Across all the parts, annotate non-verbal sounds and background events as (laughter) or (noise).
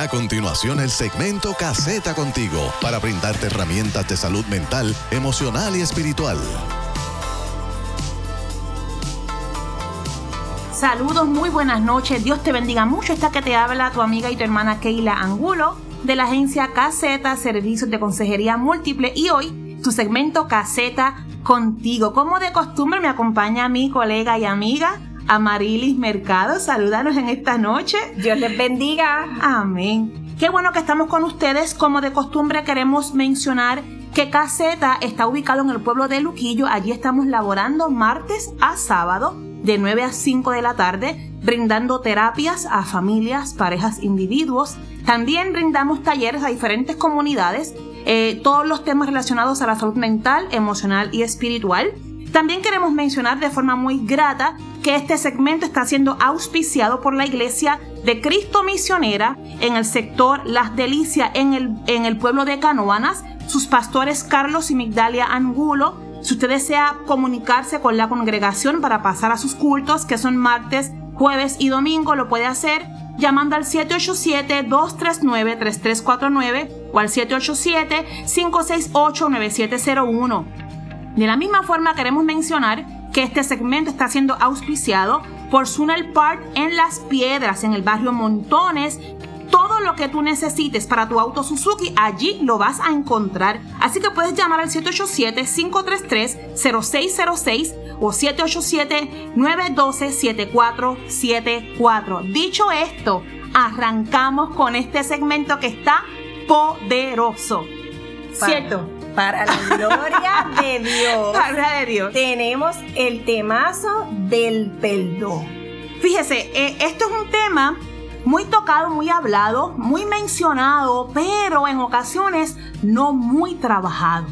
A continuación, el segmento Caseta contigo para brindarte herramientas de salud mental, emocional y espiritual. Saludos, muy buenas noches. Dios te bendiga mucho. Esta que te habla tu amiga y tu hermana Keila Angulo de la agencia Caseta Servicios de Consejería Múltiple y hoy tu segmento Caseta contigo. Como de costumbre me acompaña mi colega y amiga Amarilis Mercado. Salúdanos en esta noche. Dios les bendiga. Amén. Qué bueno que estamos con ustedes. Como de costumbre queremos mencionar que Caseta está ubicado en el pueblo de Luquillo. Allí estamos laborando martes a sábado de 9 a 5 de la tarde, brindando terapias a familias, parejas, individuos. También brindamos talleres a diferentes comunidades, eh, todos los temas relacionados a la salud mental, emocional y espiritual. También queremos mencionar de forma muy grata que este segmento está siendo auspiciado por la Iglesia de Cristo Misionera en el sector Las Delicias en el, en el pueblo de Canoanas, sus pastores Carlos y Migdalia Angulo, si usted desea comunicarse con la congregación para pasar a sus cultos, que son martes, jueves y domingo, lo puede hacer llamando al 787-239-3349 o al 787-568-9701. De la misma forma queremos mencionar que este segmento está siendo auspiciado por Sunel Park en Las Piedras, en el barrio Montones, todo lo que tú necesites para tu auto Suzuki, allí lo vas a encontrar. Así que puedes llamar al 787-533-0606 o 787-912-7474. Dicho esto, arrancamos con este segmento que está poderoso. ¿Cierto? Para la gloria de (laughs) Dios. Para de Dios. Tenemos el temazo del perdón. Fíjese, eh, esto es un tema muy tocado, muy hablado, muy mencionado, pero en ocasiones no muy trabajado.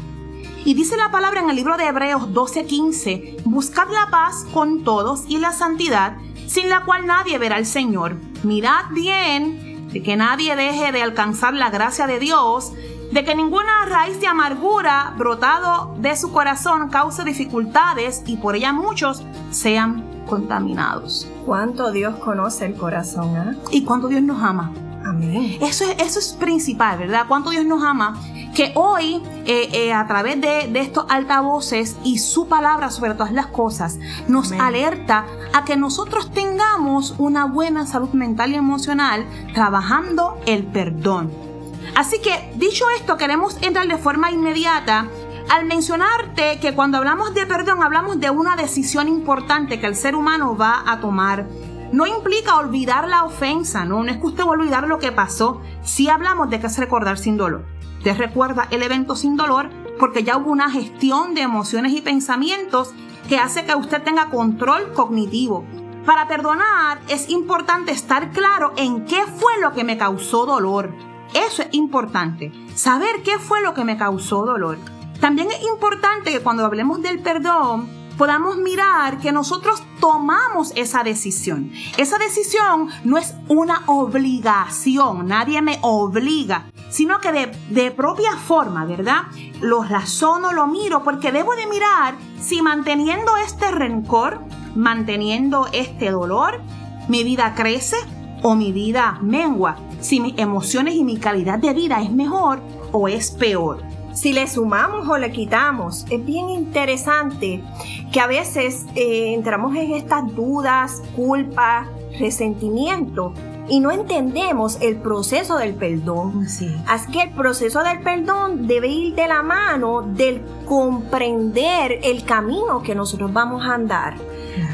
Y dice la palabra en el libro de Hebreos 12:15, buscad la paz con todos y la santidad, sin la cual nadie verá al Señor. Mirad bien de que nadie deje de alcanzar la gracia de Dios, de que ninguna raíz de amargura brotado de su corazón cause dificultades y por ella muchos sean contaminados. ¿Cuánto Dios conoce el corazón? ¿ah? Y cuánto Dios nos ama. Amén. Eso es, eso es principal, ¿verdad? Cuánto Dios nos ama. Que hoy, eh, eh, a través de, de, estos altavoces y su palabra sobre todas las cosas, nos Amén. alerta a que nosotros tengamos una buena salud mental y emocional trabajando el perdón. Así que, dicho esto, queremos entrar de forma inmediata al mencionarte que cuando hablamos de perdón hablamos de una decisión importante que el ser humano va a tomar. No implica olvidar la ofensa, no, no es que usted va a olvidar lo que pasó. Sí hablamos de que es recordar sin dolor. Usted recuerda el evento sin dolor porque ya hubo una gestión de emociones y pensamientos que hace que usted tenga control cognitivo. Para perdonar es importante estar claro en qué fue lo que me causó dolor. Eso es importante, saber qué fue lo que me causó dolor. También es importante que cuando hablemos del perdón podamos mirar que nosotros tomamos esa decisión. Esa decisión no es una obligación, nadie me obliga, sino que de, de, propia forma, ¿verdad? Lo razono, lo miro, porque debo de mirar si manteniendo este rencor, manteniendo este dolor, mi vida crece o mi vida mengua, si mis emociones y mi calidad de vida es mejor o es peor si le sumamos o le quitamos. Es bien interesante que a veces eh, entramos en estas dudas, culpa, resentimiento y no entendemos el proceso del perdón. Sí. Así que el proceso del perdón debe ir de la mano del comprender el camino que nosotros vamos a andar.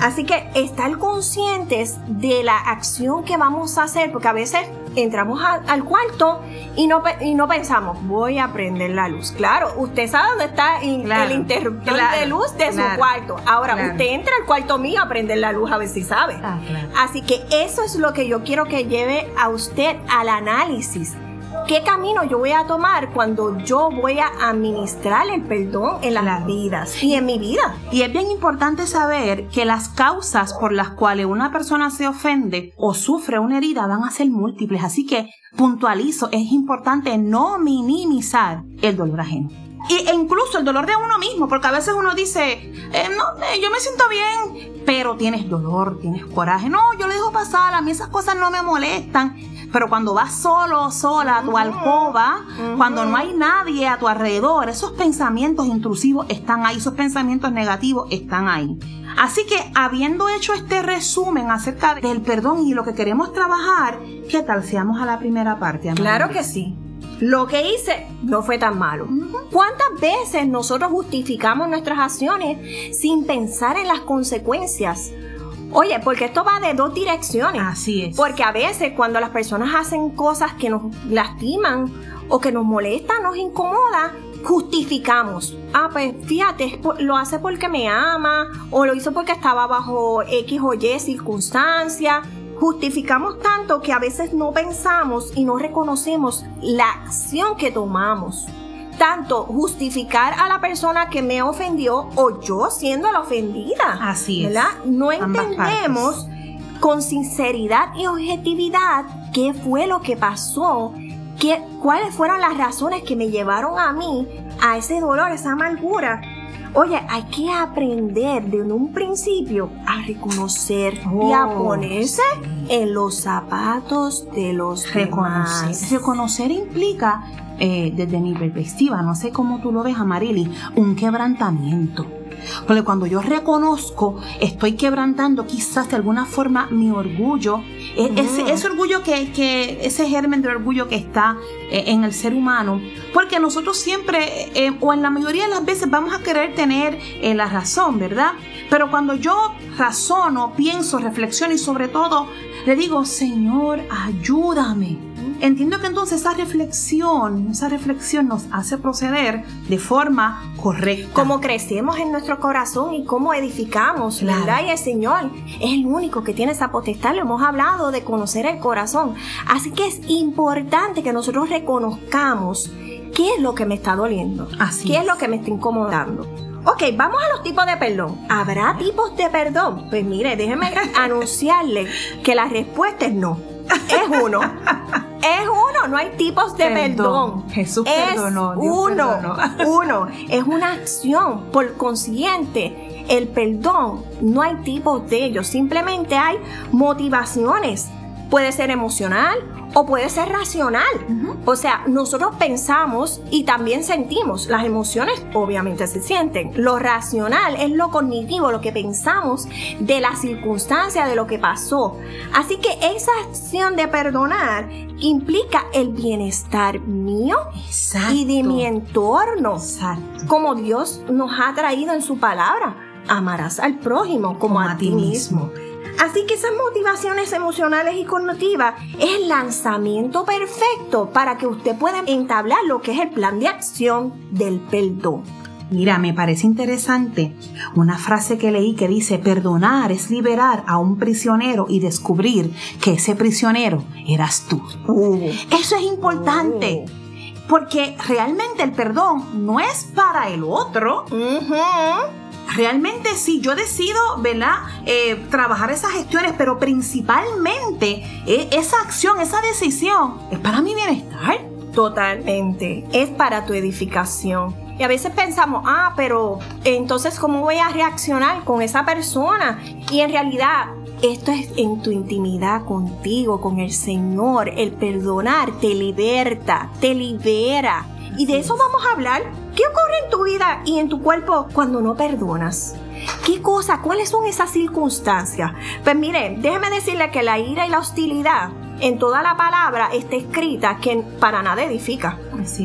Así que estar conscientes de la acción que vamos a hacer, porque a veces entramos a, al cuarto y no, y no pensamos, voy a prender la luz. Claro, usted sabe dónde está el, Claro, el interruptor claro, de luz de claro, su cuarto. Ahora, usted entra al cuarto mío a prender la luz a ver si sabe. Ah. Así que eso es lo que yo quiero que lleve a usted al análisis. ¿Qué camino yo voy a tomar cuando yo voy a administrar el perdón en las Claro. vidas y en mi vida? Y es bien importante saber que las causas por las cuales una persona se ofende o sufre una herida van a ser múltiples. Así que puntualizo, es importante no minimizar el dolor ajeno. Y, e incluso el dolor de uno mismo, porque a veces uno dice, eh, no, eh, yo me siento bien, pero tienes dolor, tienes coraje. No, yo le dejo pasar, a mí esas cosas no me molestan. Pero cuando vas solo, sola a tu alcoba, cuando no hay nadie a tu alrededor, esos pensamientos intrusivos están ahí, esos pensamientos negativos están ahí. Así que habiendo hecho este resumen acerca del perdón y lo que queremos trabajar, ¿qué tal seamos a la primera parte? Claro que sí. Lo que hice no fue tan malo. ¿Cuántas veces nosotros justificamos nuestras acciones sin pensar en las consecuencias? Oye, porque esto va de dos direcciones. Así es. Porque a veces cuando las personas hacen cosas que nos lastiman o que nos molestan, nos incomoda, justificamos. Ah, pues fíjate, lo hace porque me ama o lo hizo porque estaba bajo X o Y circunstancia. Justificamos tanto que a veces no pensamos y no reconocemos la acción que tomamos. Tanto justificar a la persona que me ofendió o yo siendo la ofendida. Así es. ¿verdad? No entendemos con sinceridad y objetividad qué fue lo que pasó ¿Qué, ¿Cuáles fueron las razones que me llevaron a mí a ese dolor, esa amargura? Oye, hay que aprender de un principio a reconocer y a Oh, ponerse en los zapatos de los Reconocer. demás. Reconocer implica, eh, desde mi perspectiva, no sé cómo tú lo ves, Amarili, un quebrantamiento. Porque cuando yo reconozco, estoy quebrantando quizás de alguna forma mi orgullo, e- ese, ese orgullo que, que, ese germen de orgullo que está eh, en el ser humano, porque nosotros siempre, eh, o en la mayoría de las veces, vamos a querer tener eh, la razón, ¿verdad? Pero cuando yo razono, pienso, reflexiono y sobre todo le digo, Señor, ayúdame. Entiendo que entonces esa reflexión, esa reflexión nos hace proceder de forma correcta. Cómo crecemos en nuestro corazón y cómo edificamos, Claro. ¿verdad? Y el Señor es el único que tiene esa potestad. Lo hemos hablado de conocer el corazón. Así que es importante que nosotros reconozcamos qué es lo que me está doliendo. Así ¿Qué es es. lo que me está incomodando? Ok, vamos a los tipos de perdón. ¿Habrá tipos de perdón? Pues mire, déjeme (laughs) anunciarle que la respuesta es no. Es uno. Es uno, no hay tipos de Perdón. perdón. Jesús es perdonó, Dios uno, perdonó. (laughs) uno. Es una acción. Por consiguiente, el perdón no hay tipos de ellos. Simplemente hay motivaciones. Puede ser emocional o puede ser racional. O sea, nosotros pensamos y también sentimos. Las emociones obviamente se sienten. Lo racional es lo cognitivo, lo que pensamos de la circunstancia, de lo que pasó. Así que esa acción de perdonar implica el bienestar mío Exacto. y de mi entorno. Exacto. Como Dios nos ha traído en su palabra. Amarás al prójimo como, a, ti mismo. Así que esas motivaciones emocionales y cognitivas es el lanzamiento perfecto para que usted pueda entablar lo que es el plan de acción del perdón. Mira, me parece interesante una frase que leí que dice, perdonar es liberar a un prisionero y descubrir que ese prisionero eras tú. Eso es importante, porque realmente el perdón no es para el otro. Ujú. Realmente sí, yo decido, ¿verdad? Eh, trabajar esas gestiones, pero principalmente eh, esa acción, esa decisión es para mi bienestar. Totalmente. Es para tu edificación. Y a veces pensamos, ah, pero entonces, ¿cómo voy a reaccionar con esa persona? Y en realidad, esto es en tu intimidad contigo, con el Señor. El perdonar te liberta, te libera. Y de eso vamos a hablar. ¿Qué ocurre en tu vida y en tu cuerpo cuando no perdonas? ¿Qué cosa? ¿Cuáles son esas circunstancias? Pues mire, déjeme decirle que la ira y la hostilidad en toda la palabra está escrita que para nada edifica.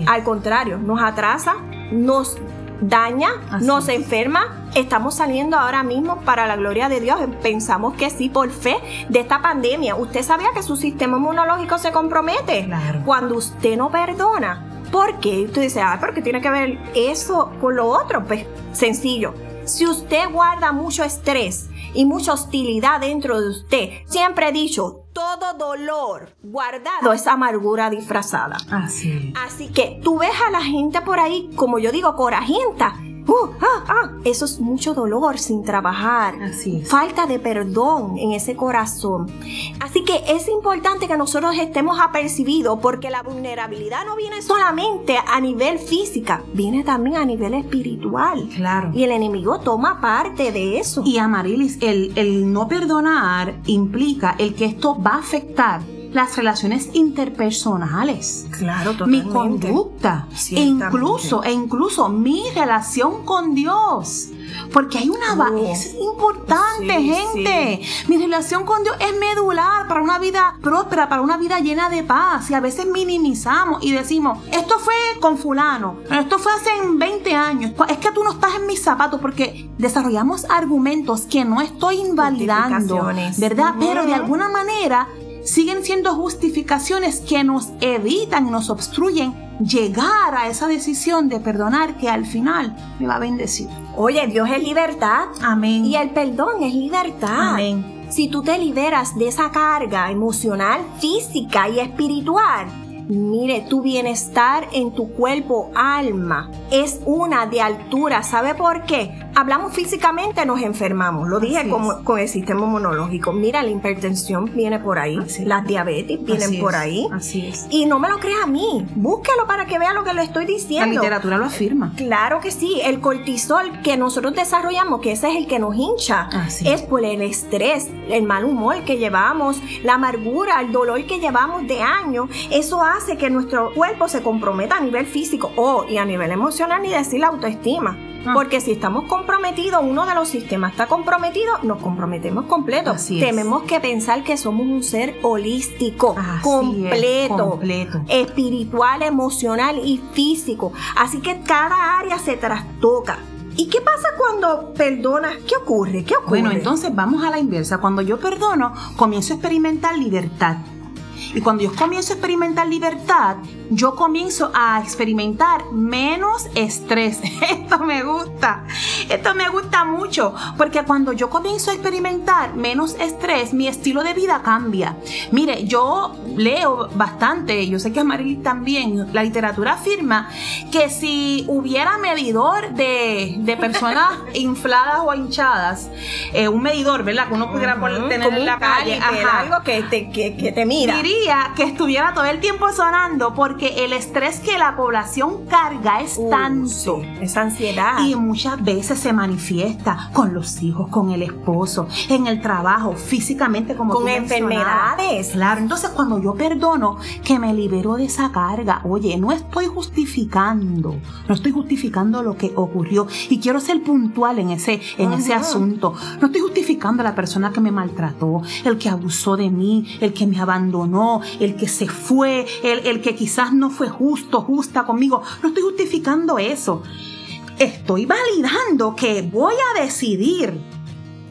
Al contrario, nos atrasa, nos daña, Así nos es. enferma. Estamos saliendo ahora mismo para la gloria de Dios. Pensamos que sí, por fe de esta pandemia. ¿Usted sabía que su sistema inmunológico se compromete? Claro. Cuando usted no perdona. ¿Por qué? Usted dice, ah, pero ¿qué tiene que ver eso con lo otro? Pues sencillo. Si usted guarda mucho estrés y mucha hostilidad dentro de usted, siempre he dicho, todo dolor guardado es amargura disfrazada. Así es. Así que tú ves a la gente por ahí, como yo digo, corajienta. Uh, ah, ah, eso es mucho dolor sin trabajar. Así. Falta de perdón en ese corazón. Así que es importante que nosotros estemos apercibidos porque la vulnerabilidad no viene solamente a nivel física, viene también a nivel espiritual. Claro. Y el enemigo toma parte de eso. Y Amarilis, el, el no perdonar implica el que esto va a afectar las relaciones interpersonales. Claro, Mi totalmente. conducta. E incluso, e incluso mi relación con Dios. Porque hay una Oh. es importante, Sí, gente. Mi relación con Dios es medular para una vida próspera, para una vida llena de paz. Y a veces minimizamos y decimos, esto fue con fulano, esto fue hace 20 años. Es que tú no estás en mis zapatos porque desarrollamos argumentos que no estoy invalidando. ¿verdad? Pero de alguna manera siguen siendo justificaciones que nos evitan y nos obstruyen llegar a esa decisión de perdonar que al final me va a bendecir. Oye, Dios es libertad. Amén. Y el perdón es libertad. Amén. Si tú te liberas de esa carga emocional, física y espiritual, mire, tu bienestar en tu cuerpo, alma, es una de altura. ¿Sabe por qué? Hablamos físicamente, nos enfermamos. Lo dije como- con el sistema inmunológico. Mira, la hipertensión viene por ahí, las diabetes vienen Así por es, ahí. Así es. Y no me lo crea a mí. Búsquelo para que vea lo que le estoy La diciendo. literatura lo afirma. Claro que sí, el cortisol que nosotros desarrollamos, que ese es el que nos hincha, Así. es por el estrés, el mal humor que llevamos, la amargura, el dolor que llevamos de años. Eso hace que nuestro cuerpo se comprometa a nivel físico o y a nivel emocional, ni decir la autoestima. Ah. Porque si estamos comprometidos, uno de los sistemas está comprometido, nos comprometemos completo. Así es. Tenemos que pensar que somos un ser holístico, Así es, completo completo. espiritual, emocional y físico. Así que cada área se trastoca. ¿Y qué pasa cuando perdonas? ¿Qué ocurre? ¿Qué ocurre? Bueno, entonces vamos a la inversa. Cuando yo perdono, comienzo a experimentar libertad. Y cuando yo comienzo a experimentar libertad, yo comienzo a experimentar menos estrés. (laughs) Esto me gusta. Esto me gusta mucho. Porque cuando yo comienzo a experimentar menos estrés, mi estilo de vida cambia. Mire, yo leo bastante, yo sé que Marilis también, la literatura afirma que si hubiera medidor de, de personas (laughs) infladas o hinchadas, eh, un medidor, ¿verdad? Que uno pudiera tener en la calle. ajá. algo que te, que, que te mira. Diría que estuviera todo el tiempo sonando porque el estrés que la población carga es Uh, tanto. sí, esa ansiedad. Y muchas veces se manifiesta con los hijos, con el esposo, en el trabajo, físicamente como Con tú enfermedades. Claro, entonces cuando yo perdono que me libero de esa carga, oye, no estoy justificando, no estoy justificando lo que ocurrió y quiero ser puntual en ese en ese asunto. No estoy justificando a la persona que me maltrató, el que abusó de mí, el que me abandonó, el que se fue, el, el que quizás no fue justo, justa conmigo. No estoy justificando eso. Estoy validando que voy a decidir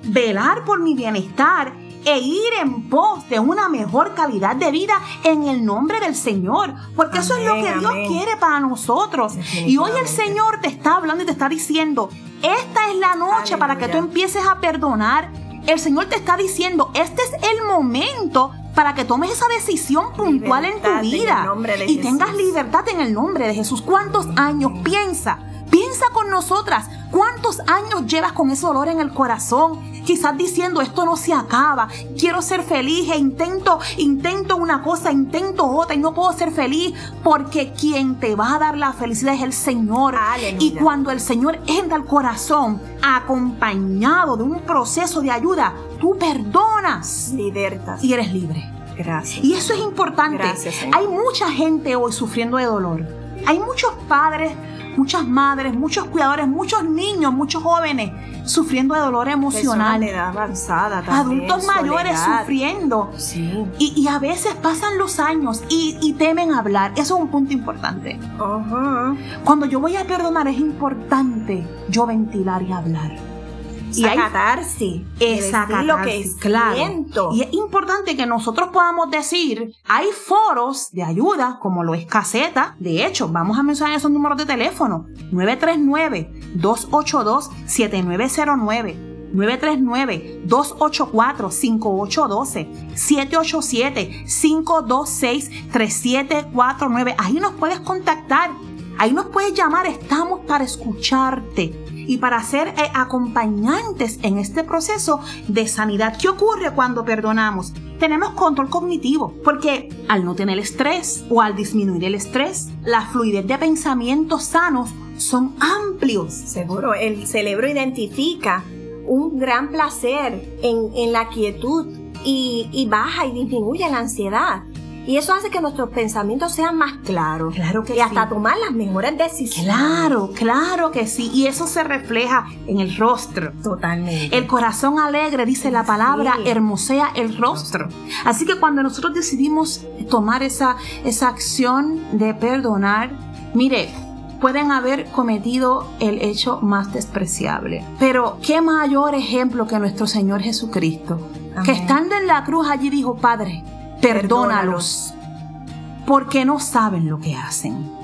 velar por mi bienestar e ir en pos de una mejor calidad de vida en el nombre del Señor. Porque eso es lo que Dios amén. quiere para nosotros. Y hoy el. Señor te está hablando y te está diciendo, esta es la noche para que tú empieces a perdonar. El Señor te está diciendo, este es el momento para que tomes esa decisión puntual en Libertad tu en el vida y tengas libertad en el nombre de Jesús. ¿Cuántos años? Piensa, piensa con nosotras. ¿Cuántos años llevas con ese dolor en el corazón? Quizás diciendo esto no se acaba, quiero ser feliz e intento, intento una cosa, intento otra y no puedo ser feliz porque quien te va a dar la felicidad es el Señor. Aleluya. Y cuando el Señor entra al corazón acompañado de un proceso de ayuda, tú perdonas Libertas. y eres libre. Gracias. Y eso es importante. Gracias. Hay mucha gente hoy sufriendo de dolor. Hay muchos padres, muchas madres, muchos cuidadores, muchos niños, muchos jóvenes sufriendo de dolor emocional. de edad avanzada también. Adultos mayores sufriendo. Sí. Y, y a veces pasan los años y, y temen hablar. Eso es un punto importante. Ajá. Cuando yo voy a perdonar es importante yo ventilar y hablar. Y hay esa lo que catarsis, claro. siento. Y es importante que nosotros podamos decir, hay foros de ayuda, como lo es Caseta. De hecho, vamos a mencionar esos números de teléfono. 939-282-7909. 939-284-5812. 787-526-3749. Ahí nos puedes contactar. Ahí nos puedes llamar. Estamos para escucharte y para ser eh, acompañantes en este proceso de sanidad. ¿Qué ocurre cuando perdonamos? Tenemos control cognitivo, porque al no tener estrés o al disminuir el estrés, la fluidez de pensamientos sanos son amplios. Seguro, el cerebro identifica un gran placer en, en la quietud y, y baja y disminuye la ansiedad. Y eso hace que nuestros pensamientos sean más claros. Claro que y hasta sí. tomar las mejores decisiones. Claro, claro que sí. Y eso se refleja en el rostro. Totalmente. El corazón alegre, dice la palabra, Sí. hermosea el rostro. Así que cuando nosotros decidimos tomar esa, esa acción de perdonar, mire, pueden haber cometido el hecho más despreciable. Pero qué mayor ejemplo que nuestro Señor Jesucristo, que estando en la cruz allí dijo, Padre, perdónalos, porque no saben lo que hacen.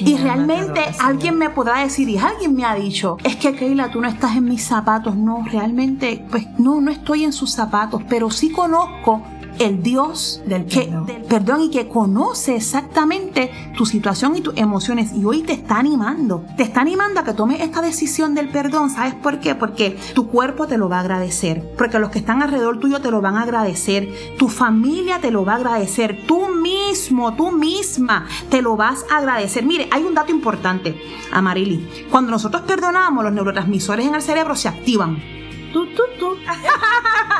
Y realmente alguien me podrá decir, y alguien me ha dicho, es que Keila, tú no estás en mis zapatos. No, realmente, pues no, no estoy en sus zapatos, pero sí conozco el Dios Del que- perdón. del perdón y que conoce exactamente tu situación y tus emociones. Y hoy te está animando, te está animando a que tomes esta decisión del perdón. ¿Sabes por qué? Porque tu cuerpo te lo va a agradecer, porque los que están alrededor tuyo te lo van a agradecer, tu familia te lo va a agradecer, tú mismo, tú misma te lo vas a agradecer. Mire, hay un dato importante, Amarili. Cuando nosotros perdonamos, los neurotransmisores en el cerebro se activan. Tú, tú, tú. (laughs)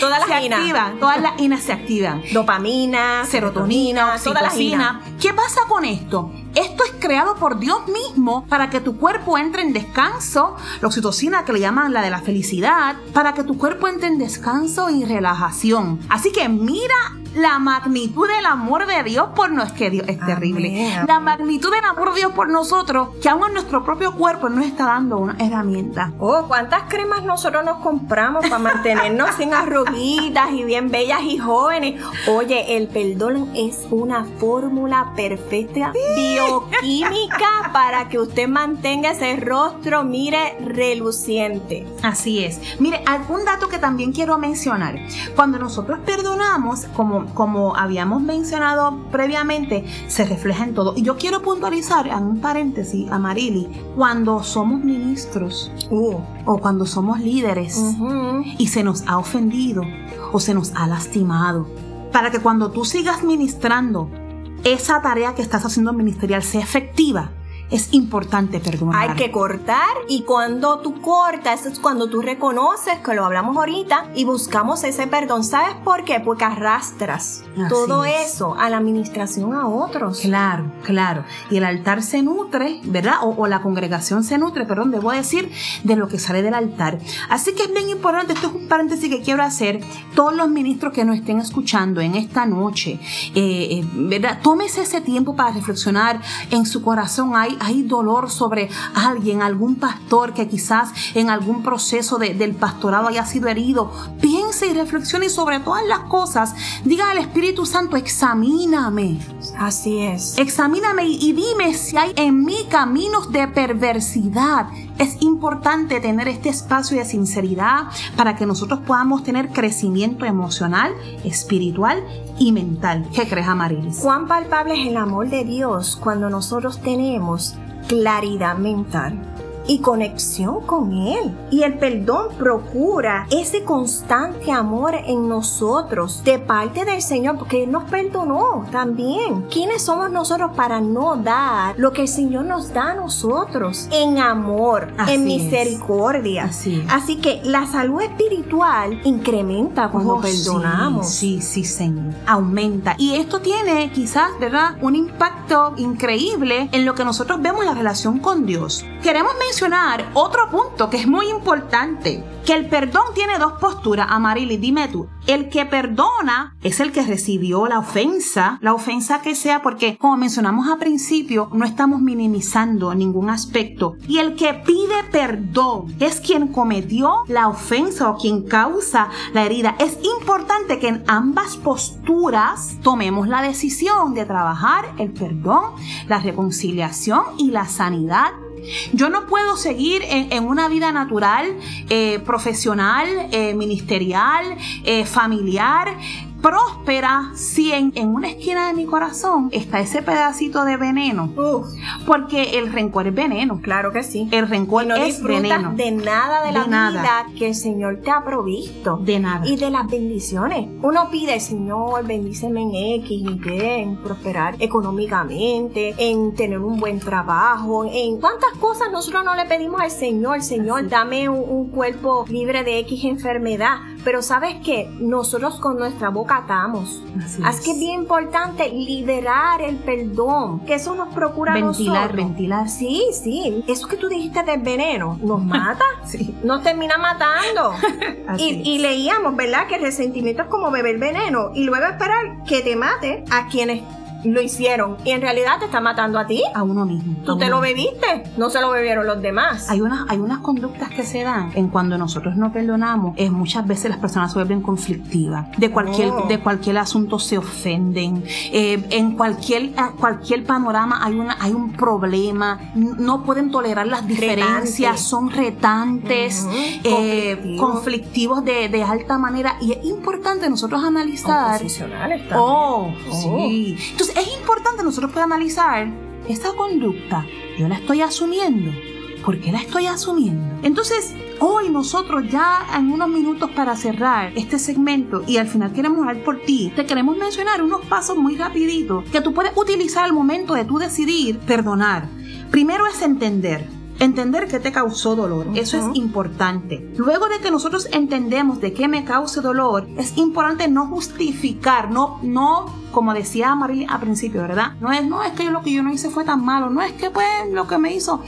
Todas las Se inas. activan, todas las inas se activan. Dopamina, serotonina, todas las inas. ¿Qué pasa con esto? Esto es creado por Dios mismo para que tu cuerpo entre en descanso, la oxitocina que le llaman la de la felicidad, para que tu cuerpo entre en descanso y relajación. Así que mira la magnitud del amor de Dios por no es que Dios es Amén, terrible. amén. La magnitud del amor de Dios por nosotros, que aún en nuestro propio cuerpo nos está dando una herramienta. Oh, ¿cuántas cremas nosotros nos compramos para mantenernos sin arruguitas y bien bellas y jóvenes? Oye, el perdón es una fórmula perfecta bioquímica (laughs) para que usted mantenga ese rostro, mire, reluciente. Así es. Mire, algún dato que también quiero mencionar. Cuando nosotros perdonamos, como, como habíamos mencionado previamente, se refleja en todo. Y yo quiero puntualizar, en un paréntesis, a Marili, cuando somos ministros Uh, o cuando somos líderes y se nos ha ofendido o se nos ha lastimado, para que cuando tú sigas ministrando, esa tarea que estás haciendo ministerial sea efectiva, es importante perdonar. Hay que cortar y cuando tú cortas es cuando tú reconoces, que lo hablamos ahorita, y buscamos ese perdón. ¿Sabes por qué? Porque arrastras Así todo es. eso a la administración a otros. Claro, claro. Y el altar se nutre, ¿verdad? O, o la congregación se nutre, perdón, debo decir, de lo que sale del altar. Así que es bien importante, esto es un paréntesis que quiero hacer, todos los ministros que nos estén escuchando en esta noche, eh, eh, ¿verdad? Tómese ese tiempo para reflexionar en su corazón. Hay, hay dolor sobre alguien, algún pastor que quizás en algún proceso de- del pastorado haya sido herido. Piense y reflexione sobre todas las cosas. Diga al Espíritu Santo, examíname. Así es. Examíname y, dime si hay en mí caminos de perversidad. Es importante tener este espacio de sinceridad para que nosotros podamos tener crecimiento emocional, espiritual y mental. ¿Qué crees, Amarilis? Cuán palpable es el amor de Dios cuando nosotros tenemos claridad mental y conexión con Él. Y el perdón procura ese constante amor en nosotros de parte del Señor, porque Él nos perdonó también. ¿Quiénes somos nosotros para no dar lo que el Señor nos da a nosotros en amor, Así en misericordia? Así. Así que la salud espiritual incrementa cuando Oh, perdonamos. Sí, sí, sí, Señor. Aumenta. Y esto tiene quizás, ¿verdad? Un impacto increíble en lo que nosotros vemos en la relación con Dios. Queremos mencionar otro punto que es muy importante. Que el perdón tiene dos posturas. Amarili, dime tú. El que perdona es el que recibió la ofensa, la ofensa que sea, porque como mencionamos al principio, no estamos minimizando ningún aspecto. Y el que pide perdón es quien cometió la ofensa o quien causa la herida. Es importante que en ambas posturas tomemos la decisión de trabajar el perdón, la reconciliación y la sanidad yo no puedo seguir en, una vida natural, eh, profesional, eh, ministerial, eh, familiar, próspera, si en, en una esquina de mi corazón está ese pedacito de veneno. Uf, Porque el rencor es veneno. claro que sí. El rencor Y no es veneno. de nada de, la De nada. vida que el Señor te ha provisto. De nada. Y de las bendiciones. Uno pide, Señor, bendíceme en X y Y, en prosperar económicamente, en tener un buen trabajo, en cuántas cosas nosotros no le pedimos al Señor, Señor, dame un, un cuerpo libre de X enfermedad. Pero sabes que nosotros con nuestra boca atamos. Así Así es. que es bien importante liberar el perdón, que eso nos procura a Ventilar, nosotros. ventilar. Sí, sí. Eso que tú dijiste del veneno nos mata, (laughs) Sí. nos termina matando. (laughs) Y, y leíamos, ¿verdad? Que el resentimiento es como beber veneno y luego esperar que te mate a quienes lo hicieron. Y en realidad te está matando a ti. a uno mismo. Tú te uno lo bebiste, no se lo bebieron los demás. Hay unas, hay unas conductas que se dan en cuando nosotros no perdonamos, es muchas veces las personas se vuelven conflictivas. De cualquier, Oh. de cualquier asunto se ofenden. Eh, en cualquier, cualquier panorama hay, una, hay un problema. No pueden tolerar las diferencias, Retante. son retantes, eh, Conflictivos. conflictivos de, de alta manera. Y es importante nosotros analizar. Oposicionales también. Oh, Oh. sí. Entonces es importante nosotros poder analizar esta conducta. Yo la estoy asumiendo. ¿Por qué la estoy asumiendo? Entonces, hoy nosotros ya en unos minutos para cerrar este segmento y al final queremos orar por ti, te queremos mencionar unos pasos muy rapiditos que tú puedes utilizar al momento de tú decidir perdonar. Primero es entender. Entender qué te causó dolor, eso es importante. Luego de que nosotros entendemos de qué me cause dolor, es importante no justificar, no, no, como decía Marilyn al principio, ¿verdad? No es, no es que lo que yo no hice fue tan malo, no es que pues lo que me hizo.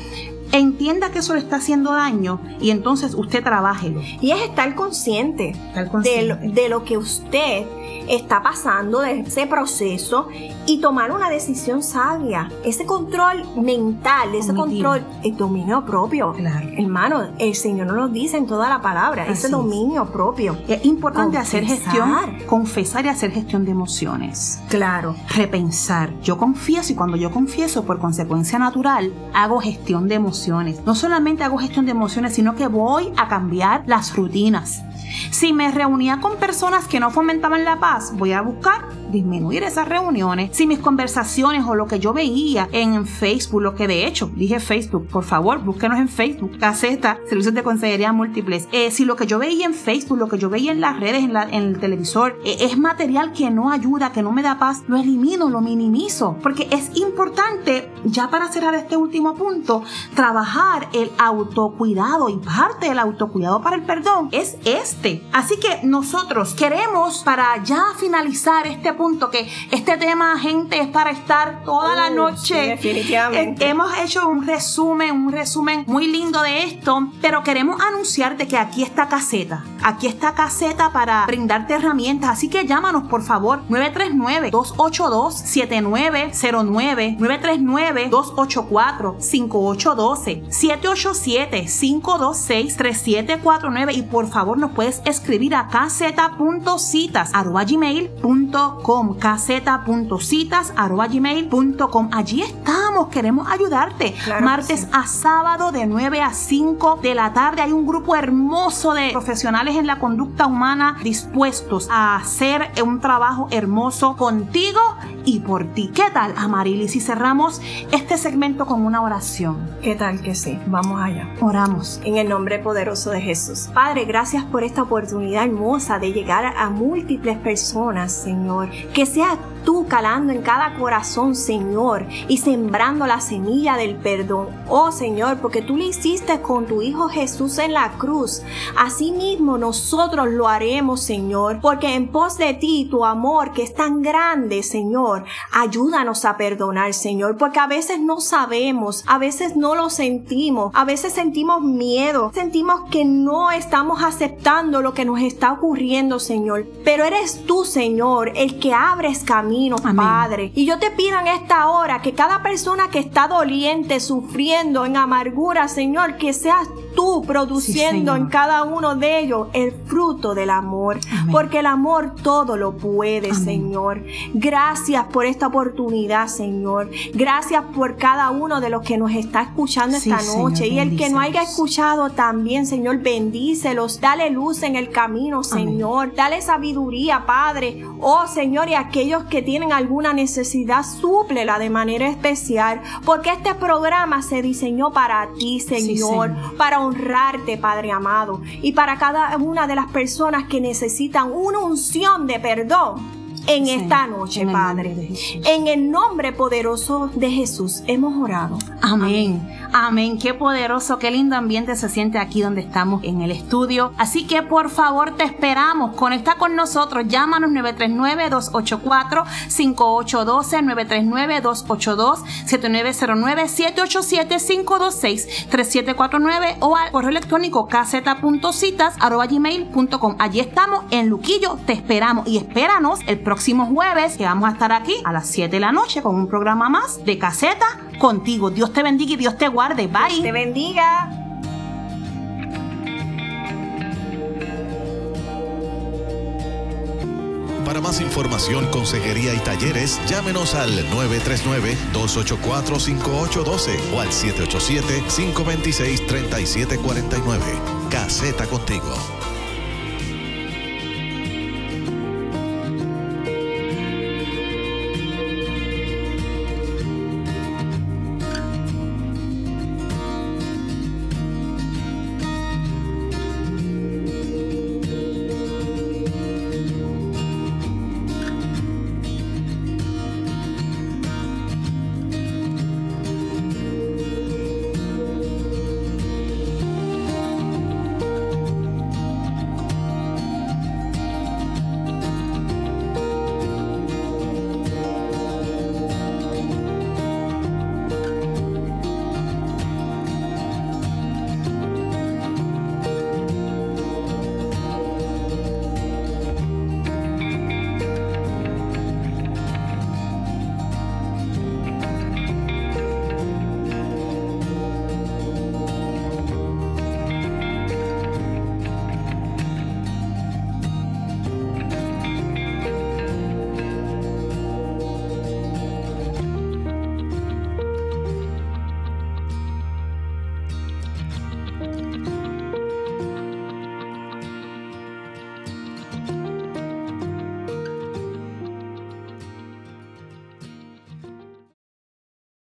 Entienda que eso le está haciendo daño y entonces usted trabájelo. Y es estar consciente, Estar de, lo, de lo que usted está pasando, de ese proceso y tomar una decisión sabia. Ese control mental, ese control, el dominio propio. Claro. Hermano, el Señor nos lo dice en toda la palabra, Así ese es. dominio propio. Es importante hacer Confesar. gestión, confesar y hacer gestión de emociones. Claro. repensar. Yo confieso y cuando yo confieso por consecuencia natural, hago gestión de emociones. No solamente hago gestión de emociones, sino que voy a cambiar las rutinas. Si me reunía con personas que no fomentaban la paz, voy a buscar disminuir esas reuniones. Si mis conversaciones o lo que yo veía en Facebook, lo que de hecho dije Facebook, por favor, búsquenos en Facebook, caseta, servicios de consejería múltiples. Eh, si lo que yo veía en Facebook, lo que yo veía en las redes, en, el televisor, eh, es material que no ayuda, que no me da paz, lo elimino, lo minimizo. Porque es importante, ya para cerrar este último punto, trabajar el autocuidado y parte del autocuidado para el perdón es este. Así que nosotros queremos para ya finalizar este punto que este tema gente es para estar toda la Uh, noche. sí, definitivamente. Eh, hemos hecho un resumen, un resumen muy lindo de esto, pero queremos anunciarte que aquí está caseta. Aquí está caseta para brindarte herramientas, así que llámanos por favor 939 282 7909 939 284 5812 787 526 3749 y por favor nos puedes escribir a caseta.citas arroba gmail.com caseta.citas arroba gmail.com allí estamos queremos ayudarte Claro martes sí. a sábado de 9 a 5 de la tarde hay un grupo hermoso de profesionales en la conducta humana dispuestos a hacer un trabajo hermoso contigo y por ti ¿qué tal Amarilis si cerramos este segmento con una oración ¿Qué tal que sí? Vamos allá. oramos En el nombre poderoso de Jesús. Padre, gracias por esta oportunidad hermosa de llegar a múltiples personas, Señor. Que sea tú calando en cada corazón, Señor, y sembrando la semilla del perdón. Oh, Señor, porque tú lo hiciste con tu Hijo Jesús en la cruz. Asimismo, nosotros lo haremos, Señor, porque en pos de ti, tu amor, que es tan grande, Señor, ayúdanos a perdonar, Señor, porque a veces no sabemos, a veces no lo sentimos, a veces sentimos miedo, sentimos que no estamos aceptando lo que nos está ocurriendo, Señor. Pero eres tú, Señor, el que abres caminos. Padre. Y yo te pido en esta hora que cada persona que está doliente, sufriendo en amargura, Señor, que seas tú produciendo en cada uno de ellos el fruto del amor. Amén. Porque el amor todo lo puede, Amén. Señor. Gracias por esta oportunidad, Señor. Gracias por cada uno de los que nos está escuchando Sí, esta Señor, noche. y el que no haya escuchado también, Señor, bendícelos. Dale luz en el camino, Señor. Dale sabiduría, Padre. Oh, Señor, y aquellos que tienen alguna necesidad, súplela de manera especial. Porque este programa se diseñó para ti, Señor. Señor. Para honrarte, Padre amado. Y para cada una de las personas que necesitan una unción de perdón. En esta noche, Padre. En el nombre poderoso de Jesús hemos orado. Amén. Amén. Qué poderoso, qué lindo ambiente se siente aquí donde estamos en el estudio. Así que por favor te esperamos. Conecta con nosotros. Llámanos 939-284-5812, 939-282-7909, 787-526-3749 o al correo electrónico caseta.citas.gmail.com. Allí estamos en Luquillo. Te esperamos y espéranos el próximo jueves que vamos a estar aquí a las 7 de la noche con un programa más de caseta contigo. Dios te bendiga y Dios te guarde. Bye. Te bendiga. Para más información, consejería y talleres, llámenos al 939-284-5812 o al 787-526-3749. Caseta contigo.